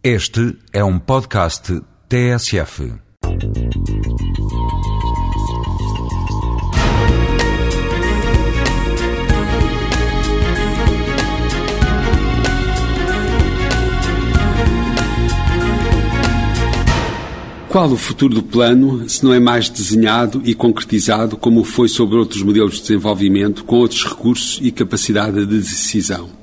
Este é um podcast TSF. Qual o futuro do plano se não é mais desenhado e concretizado como foi sobre outros modelos de desenvolvimento, com outros recursos e capacidade de decisão?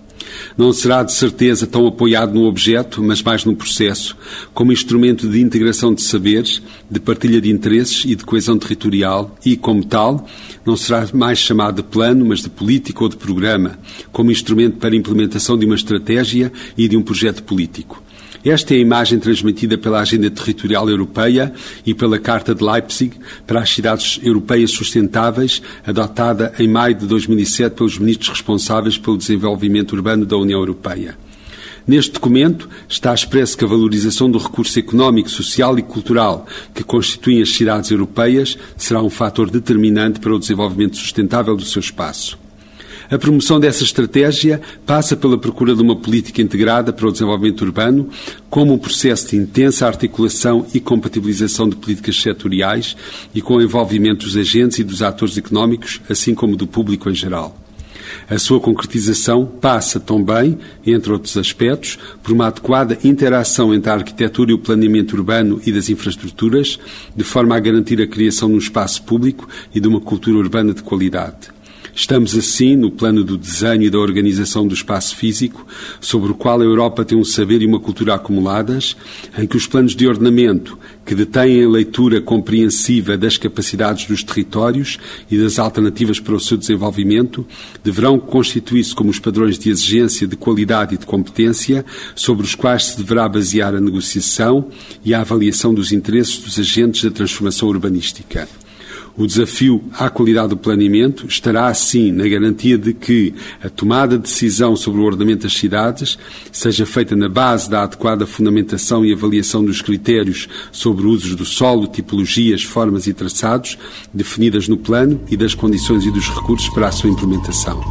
Não será de certeza tão apoiado no objeto, mas mais no processo, como instrumento de integração de saberes, de partilha de interesses e de coesão territorial e, como tal, não será mais chamado de plano, mas de política ou de programa, como instrumento para a implementação de uma estratégia e de um projeto político. Esta é a imagem transmitida pela Agenda Territorial Europeia e pela Carta de Leipzig para as cidades europeias sustentáveis, adotada em maio de 2007 pelos ministros responsáveis pelo desenvolvimento urbano da União Europeia. Neste documento está expresso que a valorização do recurso económico, social e cultural que constituem as cidades europeias será um fator determinante para o desenvolvimento sustentável do seu espaço. A promoção dessa estratégia passa pela procura de uma política integrada para o desenvolvimento urbano, como um processo de intensa articulação e compatibilização de políticas setoriais e com o envolvimento dos agentes e dos atores económicos, assim como do público em geral. A sua concretização passa também, entre outros aspectos, por uma adequada interação entre a arquitetura e o planeamento urbano e das infraestruturas, de forma a garantir a criação de um espaço público e de uma cultura urbana de qualidade. Estamos, assim, no plano do desenho e da organização do espaço físico, sobre o qual a Europa tem um saber e uma cultura acumuladas, em que os planos de ordenamento, que detêm a leitura compreensiva das capacidades dos territórios e das alternativas para o seu desenvolvimento, deverão constituir-se como os padrões de exigência de qualidade e de competência sobre os quais se deverá basear a negociação e a avaliação dos interesses dos agentes da transformação urbanística. O desafio à qualidade do planeamento estará, assim, na garantia de que a tomada de decisão sobre o ordenamento das cidades seja feita na base da adequada fundamentação e avaliação dos critérios sobre usos do solo, tipologias, formas e traçados definidas no plano e das condições e dos recursos para a sua implementação.